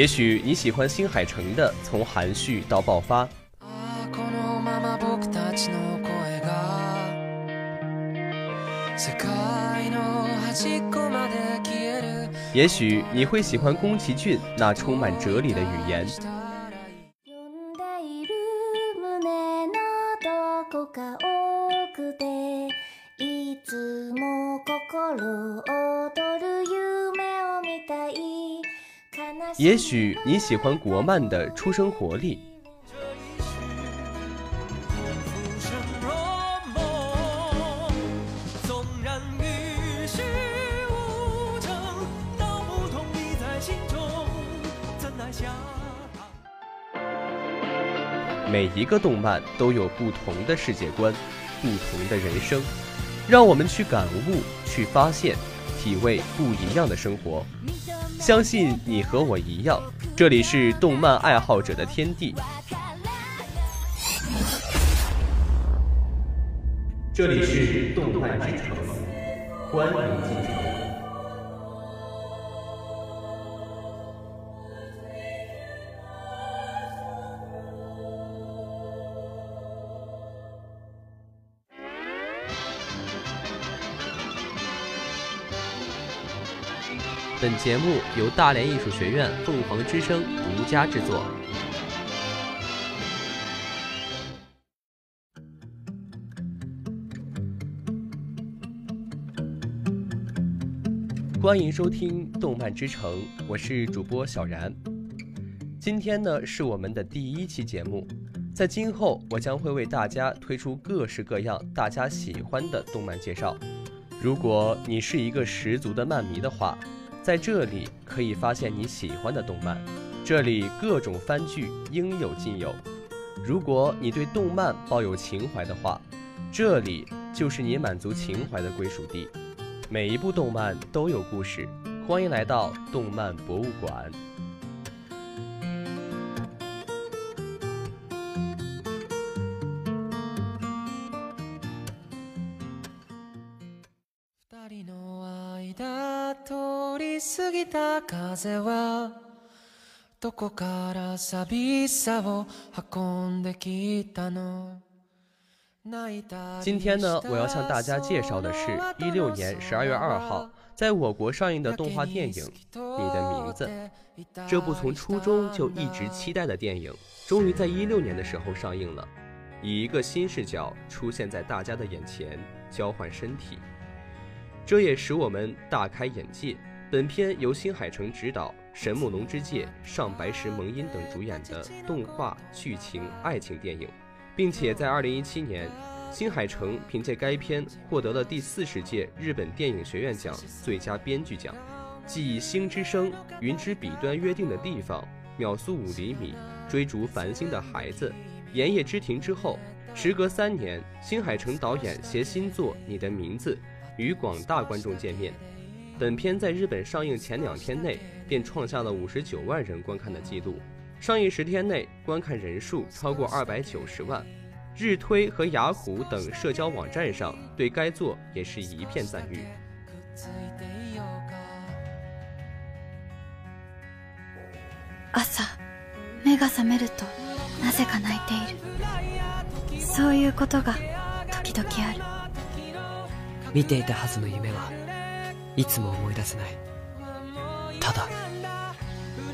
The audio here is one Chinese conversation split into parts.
也许你喜欢新海诚的《从含蓄到爆发》。也许你会喜欢宫崎骏那充满哲理的语言。也许你喜欢国漫的出生活力。每一个动漫都有不同的世界观，不同的人生，让我们去感悟、去发现、体味不一样的生活。相信你和我一样，这里是动漫爱好者的天地，这里是动漫之城，欢迎进城。本节目由大连艺术学院凤凰之声独家制作。欢迎收听《动漫之城》，我是主播小然。今天呢是我们的第一期节目，在今后我将会为大家推出各式各样大家喜欢的动漫介绍。如果你是一个十足的漫迷的话，在这里可以发现你喜欢的动漫，这里各种番剧应有尽有。如果你对动漫抱有情怀的话，这里就是你满足情怀的归属地。每一部动漫都有故事，欢迎来到动漫博物馆。今天呢，我要向大家介绍的是一六年十二月二号在我国上映的动画电影《你的名字》。这部从初中就一直期待的电影，终于在一六年的时候上映了，以一个新视角出现在大家的眼前，交换身体，这也使我们大开眼界。本片由新海诚执导，神木隆之介、上白石萌音等主演的动画剧情爱情电影，并且在二零一七年，新海诚凭借该片获得了第四十届日本电影学院奖最佳编剧奖。继《星之声》《云之彼端约定的地方》《秒速五厘米》《追逐繁星的孩子》《炎夜之庭》之后，时隔三年，新海诚导演携新作《你的名字》与广大观众见面。本片在日本上映前两天内便创下了五十九万人观看的记录，上映十天内观看人数超过二百九十万，日推和雅虎等社交网站上对该作也是一片赞誉。朝目が覚めるとなぜか泣いている。そういうことが時々ある。 見ていたはずの夢はいつも思い出せないただ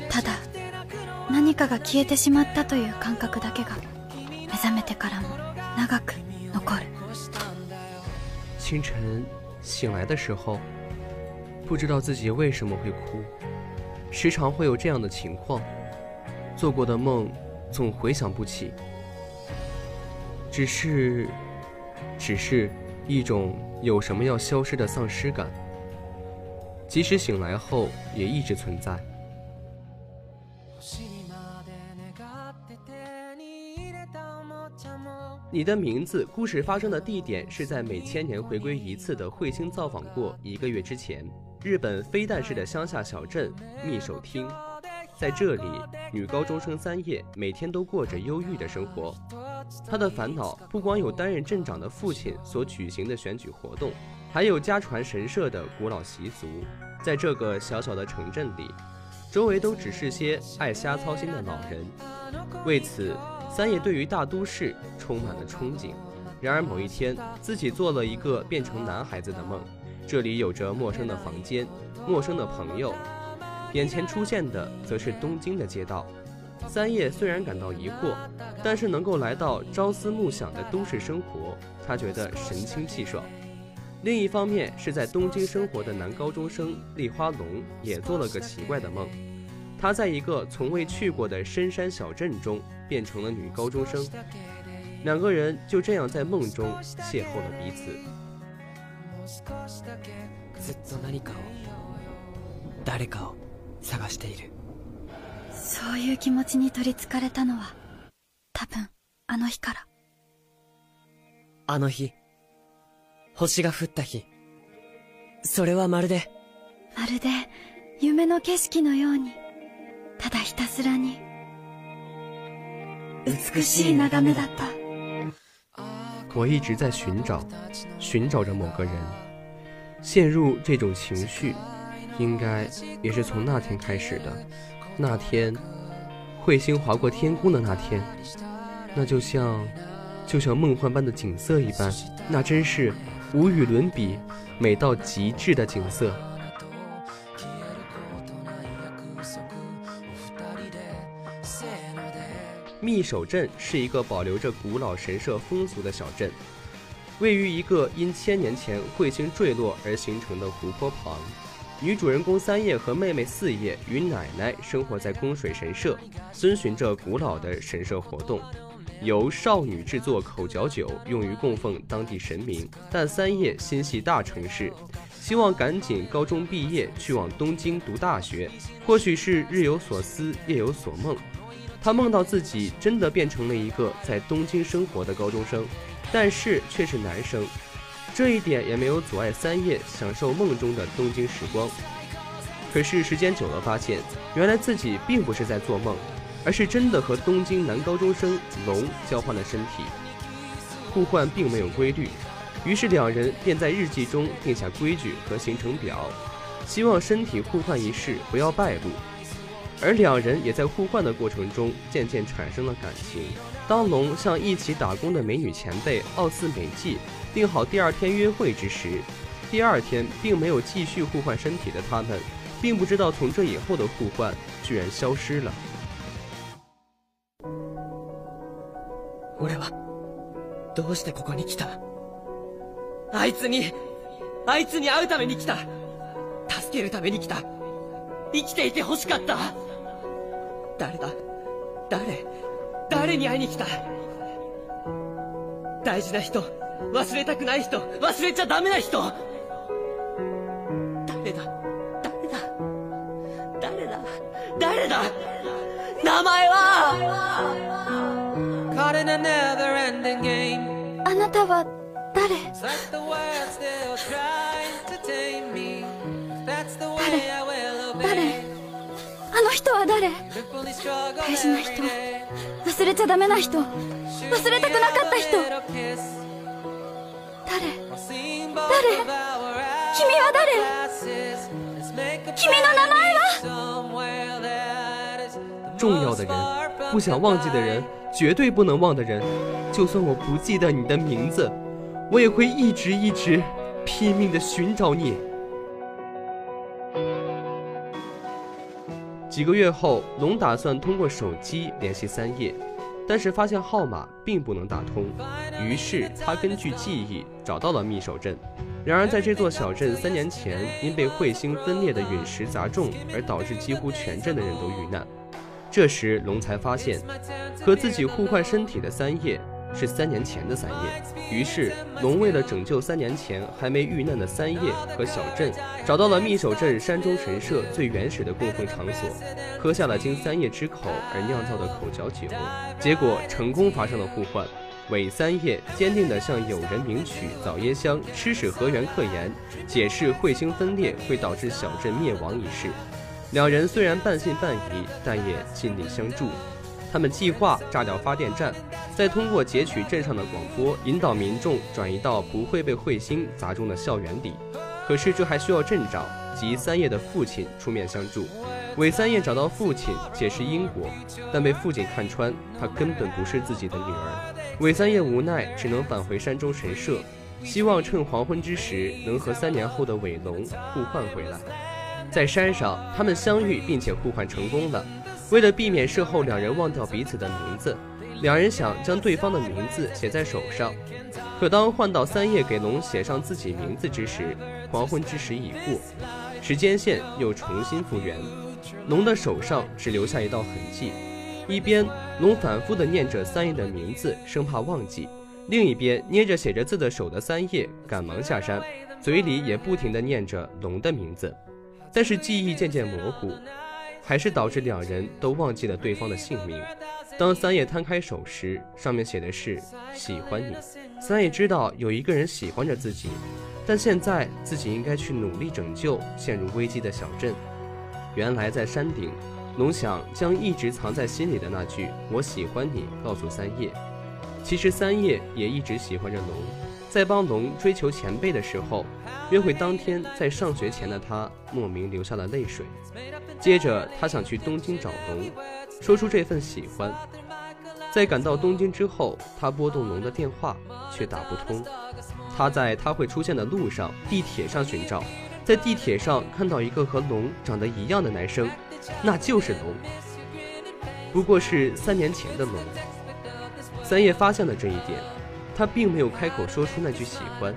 ただ何かが消えてしまったという感覚だけが目覚めてからも長く残る清晨醒来的时候不知道自己为什么会哭时常会有这样的情况做过的梦总回想不起只是只是 一种有什么要消失的丧失感即使醒来后，也一直存在。你的名字故事发生的地点是在每千年回归一次的彗星造访过一个月之前，日本飞弹市的乡下小镇密守町。在这里，女高中生三叶每天都过着忧郁的生活。她的烦恼不光有担任镇长的父亲所举行的选举活动。还有家传神社的古老习俗，在这个小小的城镇里，周围都只是些爱瞎操心的老人。为此，三叶对于大都市充满了憧憬。然而某一天，自己做了一个变成男孩子的梦，这里有着陌生的房间，陌生的朋友，眼前出现的则是东京的街道。三叶虽然感到疑惑，但是能够来到朝思暮想的都市生活，他觉得神清气爽。另一方面，是在东京生活的男高中生立花龙也做了个奇怪的梦，他在一个从未去过的深山小镇中变成了女高中生，两个人就这样在梦中邂逅了彼此。ずっと何かを誰かを 探している。そういう気持ちに取りつかれたのは多分あの日から。あの日星が降った日。それはまるでまるで夢の景色のようにただひたすらに。美しい眺めだった。我一直在寻找，寻找着某个人，陷入这种情绪，应该也是从那天开始的。那天，彗星划过天空的那天，那就像，就像梦幻般的景色一般，那真是无与伦比、美到极致的景色。密守镇是一个保留着古老神社风俗的小镇，位于一个因千年前彗星坠落而形成的湖泊旁。女主人公三叶和妹妹四叶与奶奶生活在宫水神社，遵循着古老的神社活动，由少女制作口嚼酒用于供奉当地神明。但三叶心系大城市，希望赶紧高中毕业去往东京读大学。或许是日有所思，夜有所梦。他梦到自己真的变成了一个在东京生活的高中生，但是却是男生。这一点也没有阻碍三叶享受梦中的东京时光。可是时间久了，发现原来自己并不是在做梦，而是真的和东京男高中生龙交换了身体。互换并没有规律，于是两人便在日记中定下规矩和行程表，希望身体互换一事不要败露。而两人也在互换的过程中渐渐产生了感情。当龙向一起打工的美女前辈奥斯美纪定好第二天约会之时，第二天并没有继续互换身体的他们，并不知道从这以后的互换居然消失了。俺はどうしてここに来たあいつにあいつに会うために来た助けるために来た生きていて欲しかった誰だ誰 誰に会いに来た？大事な人忘れたくない人忘れちゃダメな人。誰だ？誰だ？誰だ？誰だ？名前は？あなたは誰？誰？あの人は誰？大事な人忘れちゃダメな人忘れたくなかった人誰誰君は誰君の名前は重要的人，不想忘记的人，绝对不能忘的人。就算我不记得你的名字，我也会一直一直拼命的寻找你。 几个月后，龙打算通过手机联系三叶，但是发现号码并不能打通。于是他根据记忆找到了密守镇。然而，在这座小镇三年前因被彗星分裂的陨石砸中，而导致几乎全镇的人都遇难。这时，龙才发现和自己互换身体的三叶是三年前的三叶。于是，龙为了拯救三年前还没遇难的三叶和小镇，找到了密守镇山中神社最原始的供奉场所，喝下了经三叶之口而酿造的口嚼酒，结果成功发生了互换。伪三叶坚定地向友人名取早耶香吃屎河原克言，解释彗星分裂会导致小镇灭亡一事。两人虽然半信半疑，但也尽力相助。他们计划炸掉发电站，再通过截取镇上的广播，引导民众转移到不会被彗星砸中的校园里。可是这还需要镇长及三叶的父亲出面相助。韦三叶找到父亲解释因果，但被父亲看穿，他根本不是自己的女儿。韦三叶无奈，只能返回山中神社，希望趁黄昏之时能和三年后的韦龙互换回来。在山上，他们相遇并且互换成功了。为了避免事后两人忘掉彼此的名字，两人想将对方的名字写在手上。可当换到三叶给龙写上自己名字之时，黄昏之时已过，时间线又重新复原。龙的手上只留下一道痕迹，一边龙反复地念着三叶的名字，生怕忘记；另一边捏着写着字的手的三叶赶忙下山，嘴里也不停地念着龙的名字。但是记忆渐渐模糊，还是导致两人都忘记了对方的姓名。当三叶摊开手时，上面写的是“喜欢你”。三叶知道有一个人喜欢着自己，但现在自己应该去努力拯救陷入危机的小镇。原来在山顶，龙想将一直藏在心里的那句“我喜欢你”告诉三叶。其实三叶也一直喜欢着龙，在帮龙追求前辈的时候，约会当天在上学前的他莫名流下了泪水。接着他想去东京找龙，说出这份喜欢。在赶到东京之后，他拨动龙的电话却打不通。他在他会出现的路上，地铁上寻找。在地铁上看到一个和龙长得一样的男生，那就是龙，不过是三年前的龙。三叶发现了这一点，他并没有开口说出那句喜欢，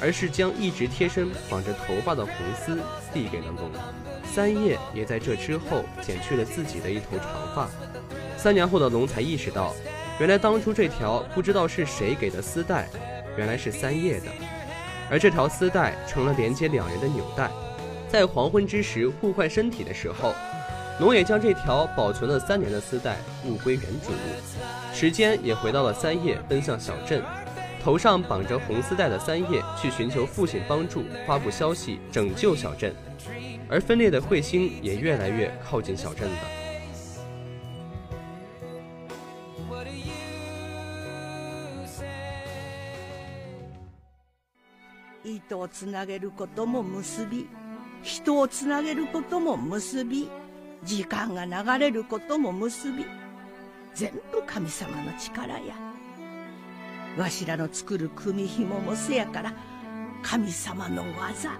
而是将一直贴身绑着头发的红丝递给了龙。三叶也在这之后剪去了自己的一头长发。三年后的龙才意识到，原来当初这条不知道是谁给的丝带，原来是三叶的。而这条丝带成了连接两人的纽带，在黄昏之时互换身体的时候，龙也将这条保存了三年的丝带物归原主。时间也回到了三叶奔向小镇，头上绑着红丝带的三叶去寻求父亲帮助，发布消息拯救小镇，而分裂的彗星也越来越靠近小镇了。糸をつなげることも結び人をつなげることも結び時間が流れることも結び全部神様の力やわしらの作る組紐もせやから神様の技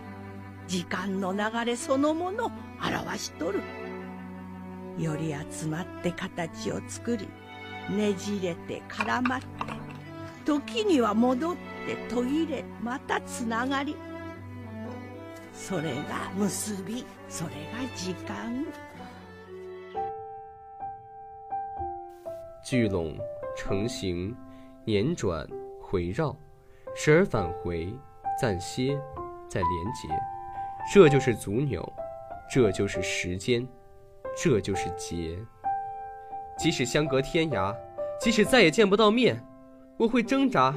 時間の流れそのもの表しとる。より集まって形を作りねじれて絡まって時には戻って途切れまたつながり。それが結びそれが時間。聚拢成形辗转回绕时而返回暂歇再连结。这就是足扭这就是时间这就是劫即使相隔天涯即使再也见不到面我会挣扎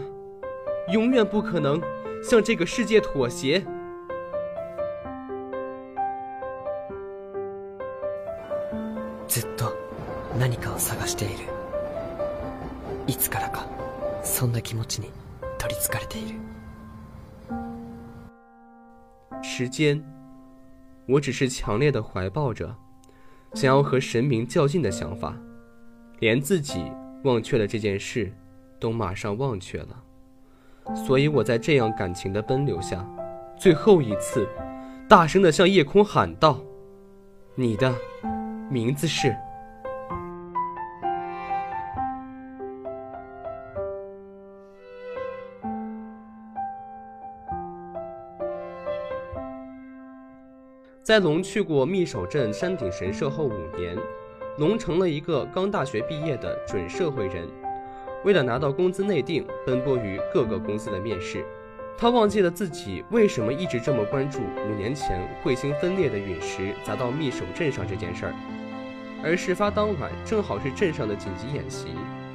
永远不可能向这个世界妥协。ずっと何かを探している。いつからかそんな気持ちに取りつかれている。 时间，我只是强烈的怀抱着想要和神明较劲的想法，连自己忘却了这件事，都马上忘却了。所以我在这样感情的奔流下，最后一次，大声的向夜空喊道：“你的名字是。”在龙去过密守镇山顶神社后五年，龙成了一个刚大学毕业的准社会人。为了拿到工资内定，奔波于各个公司的面试，他忘记了自己为什么一直这么关注五年前彗星分裂的陨石砸到密守镇上这件事儿。而事发当晚正好是镇上的紧急演习，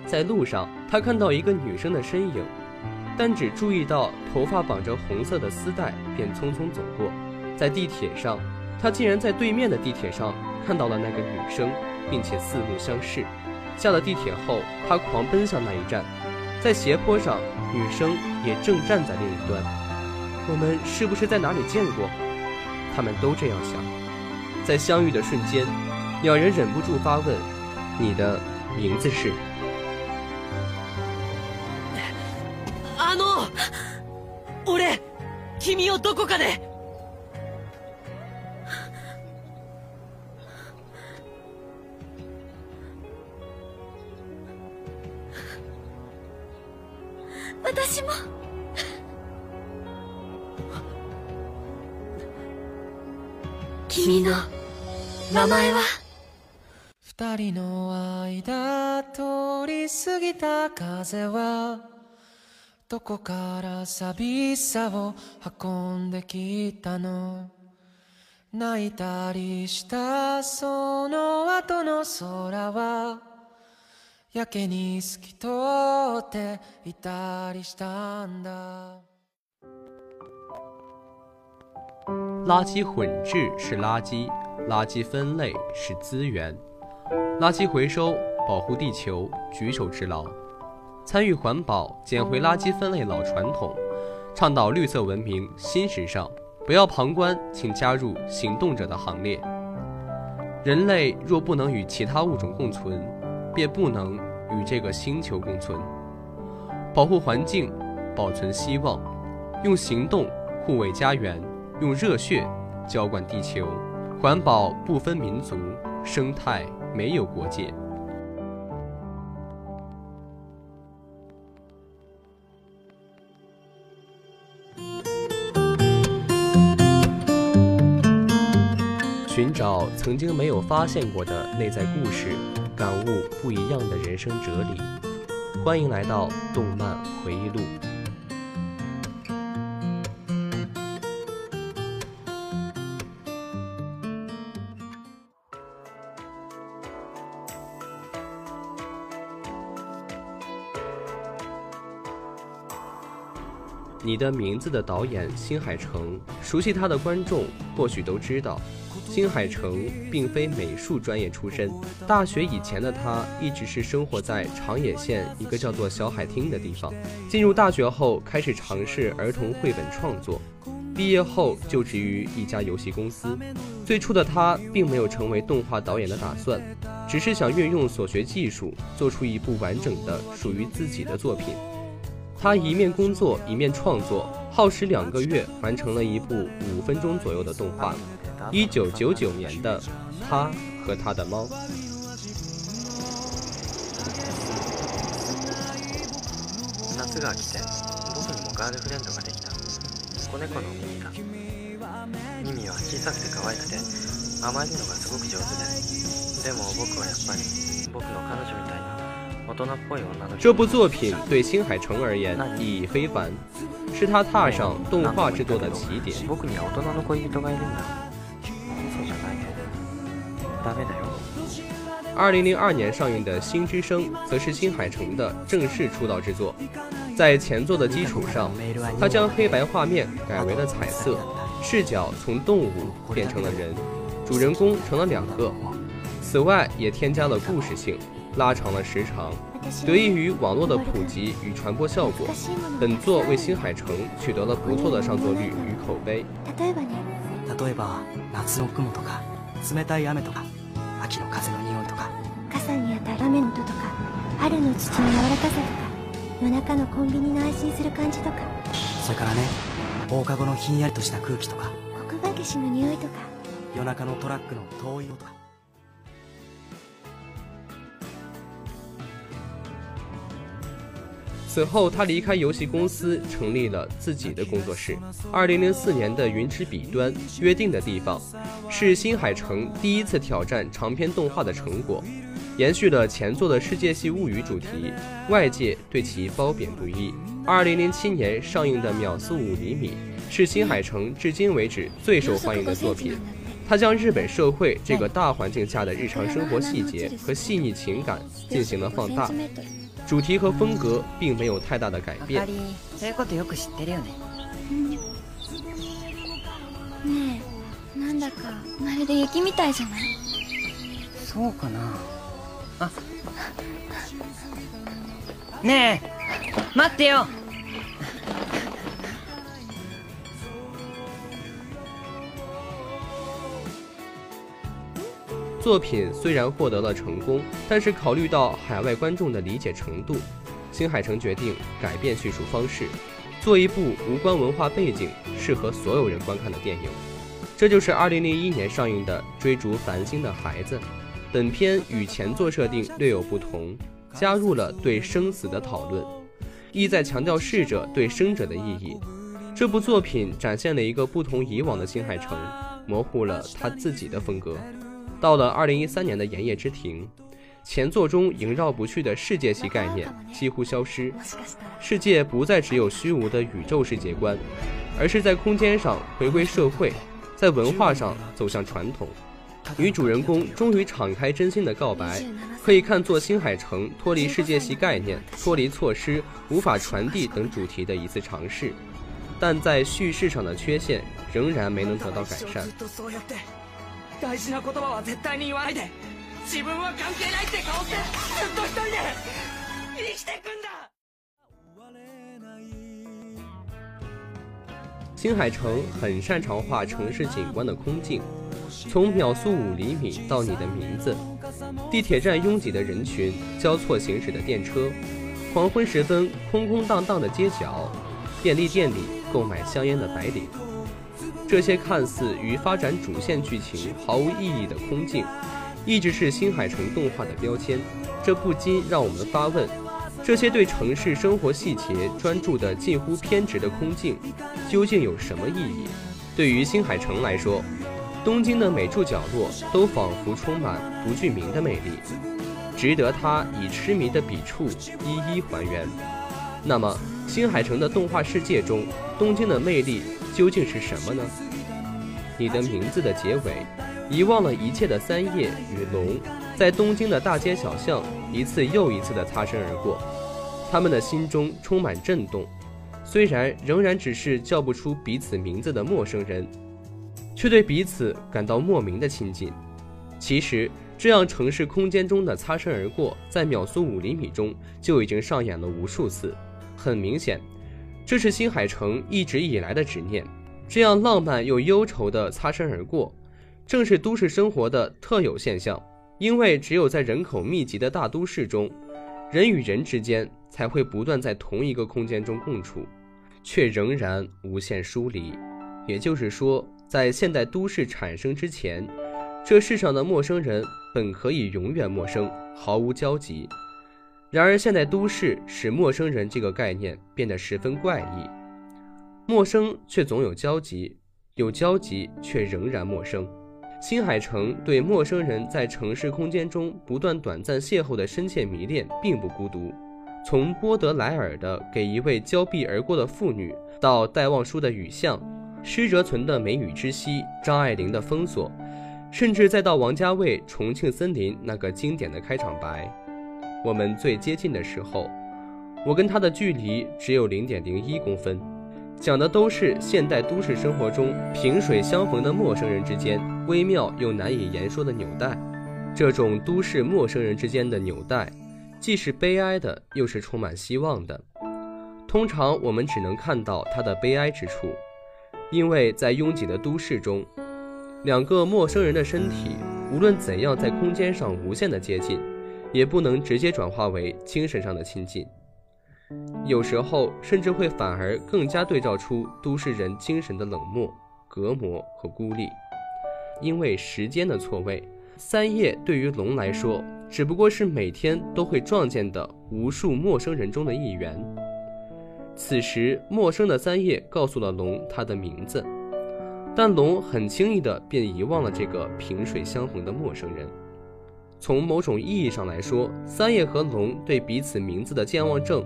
在路上他看到一个女生的身影，但只注意到头发绑着红色的丝带，便匆匆走过。在地铁上，他竟然在对面的地铁上看到了那个女生，并且四目相视。下了地铁后，他狂奔向那一站，在斜坡上，女生也正站在另一端。我们是不是在哪里见过？他们都这样想。 在相遇的瞬间，两人忍不住发问：“你的名字是？”あの、俺、君をどこかで。 名前は？二人の間通り過ぎた風はどこから寂しさを運んできたの？泣いたりしたその後の空はやけに透き通っていたりしたんだ。垃圾混置是垃圾，垃圾分类是资源，垃圾回收保护地球举手之劳，参与环保捡回垃圾分类老传统，倡导绿色文明新时尚，不要旁观，请加入行动者的行列。人类若不能与其他物种共存，便不能与这个星球共存。保护环境，保存希望，用行动护卫家园。用热血浇灌地球，环保不分民族，生态没有国界。寻找曾经没有发现过的内在故事，感悟不一样的人生哲理。欢迎来到动漫回忆录。你的名字的导演新海诚，熟悉他的观众或许都知道，新海诚并非美术专业出身。大学以前的他一直是生活在长野县一个叫做小海町的地方。进入大学后，开始尝试儿童绘本创作。毕业后就职于一家游戏公司。最初的他并没有成为动画导演的打算，只是想运用所学技术，做出一部完整的属于自己的作品。他一面工作一面创作，耗时两个月完成了一部五分钟左右的动画。一九九九年的《他和他的猫》。夏が来て僕にもガールフレンドができた子猫のミミがミミは小さくて可愛くて甘えるのがすごく上手ででも僕はやっぱり僕の彼女みたいな 这部作品对新海诚而言意义非凡，是他踏上动画制作的起点。二零零二年上映的《新之声》则是新海诚的正式出道之作，在前作的基础上，他将黑白画面改为了彩色，视角从动物变成了人，主人公成了两个，此外也添加了故事性。拉长了时长，得益于网络的普及与传播效果，本作为新海诚取得了不错的上座率与口碑。例えばね、例えば夏の雲とか冷たい雨とか秋の風の匂いとか。傘に当たる雨の音とか春の土の柔らかさとか夜中のコンビニの安心する感じとか。それからね放課後のひんやりとした空気とか。黒板消しの匂いとか。夜中のトラックの遠い音とか。此后，他离开游戏公司，成立了自己的工作室。二零零四年的《云之彼端》约定的地方，是新海诚第一次挑战长篇动画的成果，延续了前作的世界系物语主题，外界对其褒贬不一。二零零七年上映的《秒速五厘米》是新海诚至今为止最受欢迎的作品，他将日本社会这个大环境下的日常生活细节和细腻情感进行了放大。主题和风格并没有太大的改变。そういうことよく知ってるよね。ねえ、なんだかまるで雪みたいじゃない？そうかな。あ。ねえ、待ってよ。作品虽然获得了成功，但是考虑到海外观众的理解程度，新海诚决定改变叙述方式，做一部无关文化背景、适合所有人观看的电影。这就是2001年上映的《追逐繁星的孩子》。本片与前作设定略有不同，加入了对生死的讨论，意在强调逝者对生者的意义。这部作品展现了一个不同以往的新海诚，模糊了他自己的风格。到了2013年的《炎夜之庭》，前作中萦绕不去的世界系概念几乎消失，世界不再只有虚无的宇宙世界观，而是在空间上回归社会。在文化上走向传统，女主人公终于敞开真心的告白，可以看作新海诚脱离世界系概念、脱离措施、无法传递等主题的一次尝试，但在叙事上的缺陷仍然没能得到改善。新海诚很擅长画城市景观的空镜，从秒速五厘米到你的名字，地铁站拥挤的人群，交错行驶的电车，黄昏时分空空荡荡的街角，便利店里购买香烟的白领，这些看似与发展主线剧情毫无意义的空镜，一直是新海诚动画的标签。这不禁让我们发问。这些对城市生活细节专注的近乎偏执的空镜，究竟有什么意义？对于新海诚来说，东京的每处角落都仿佛充满不具名的魅力，值得他以痴迷的笔触一一还原。那么，新海诚的动画世界中，东京的魅力究竟是什么呢？你的名字的结尾，遗忘了一切的三叶与龙，在东京的大街小巷一次又一次的擦身而过。他们的心中充满震动，虽然仍然只是叫不出彼此名字的陌生人，却对彼此感到莫名的亲近。其实，这样城市空间中的擦身而过，在秒速五厘米中就已经上演了无数次。很明显，这是新海诚一直以来的执念。这样浪漫又忧愁的擦身而过，正是都市生活的特有现象。因为只有在人口密集的大都市中，人与人之间。才会不断在同一个空间中共处，却仍然无限疏离。也就是说，在现代都市产生之前，这世上的陌生人本可以永远陌生，毫无交集。然而，现代都市使陌生人这个概念变得十分怪异：陌生却总有交集，有交集却仍然陌生。新海诚对陌生人在城市空间中不断短暂邂逅的深切迷恋，并不孤独。从波德莱尔的给一位交臂而过的妇女，到戴望舒的雨巷，施哲存的梅雨之息，张爱玲的封锁，甚至再到王家卫《重庆森林》那个经典的开场白，我们最接近的时候，我跟他的距离只有零点零一公分，讲的都是现代都市生活中萍水相逢的陌生人之间微妙又难以言说的纽带，这种都市陌生人之间的纽带。既是悲哀的，又是充满希望的。通常我们只能看到它的悲哀之处，因为在拥挤的都市中，两个陌生人的身体无论怎样在空间上无限的接近，也不能直接转化为精神上的亲近。有时候甚至会反而更加对照出都市人精神的冷漠、隔膜和孤立。因为时间的错位，三叶对于龙来说。只不过是每天都会撞见的无数陌生人中的一员。此时，陌生的三叶告诉了龙他的名字，但龙很轻易的便遗忘了这个萍水相逢的陌生人。从某种意义上来说，三叶和龙对彼此名字的健忘症，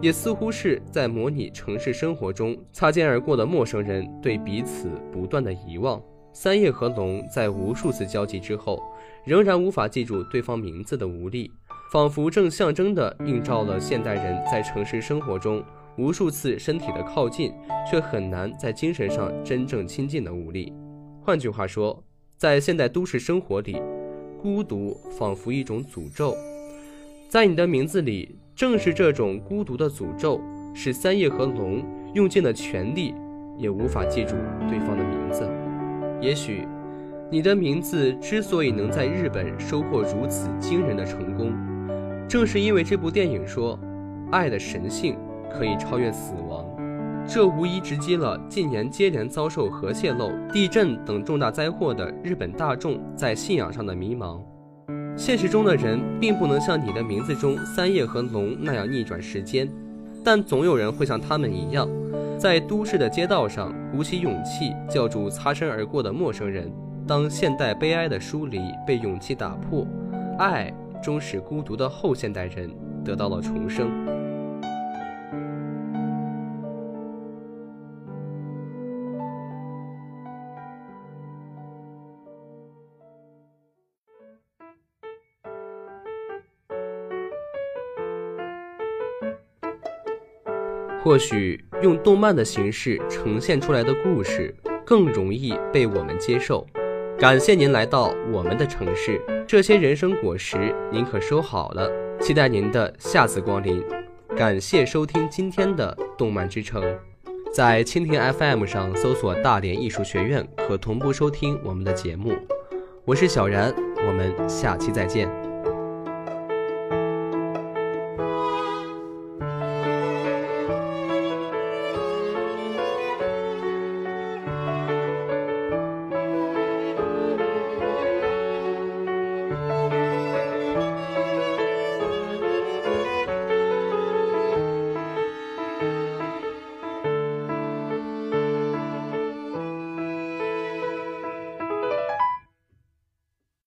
也似乎是在模拟城市生活中擦肩而过的陌生人对彼此不断的遗忘。三叶和龙在无数次交集之后。仍然无法记住对方名字的无力，仿佛正象征地映照了现代人在城市生活中无数次身体的靠近，却很难在精神上真正亲近的无力。换句话说，在现代都市生活里，孤独仿佛一种诅咒。在你的名字里，正是这种孤独的诅咒，使三叶和龙用尽了全力，也无法记住对方的名字。也许。你的名字之所以能在日本收获如此惊人的成功，正是因为这部电影说，爱的神性可以超越死亡。这无疑直击了近年接连遭受核泄漏、地震等重大灾祸的日本大众在信仰上的迷茫。现实中的人并不能像你的名字中三叶和龙那样逆转时间，但总有人会像他们一样，在都市的街道上鼓起勇气叫住擦身而过的陌生人。当现代悲哀的疏离被勇气打破，爱终使孤独的后现代人得到了重生。或许用动漫的形式呈现出来的故事更容易被我们接受。感谢您来到我们的城市，这些人生果实您可收好了。期待您的下次光临。感谢收听今天的动漫之城，在蜻蜓 FM 上搜索“大连艺术学院”可同步收听我们的节目。我是小然，我们下期再见。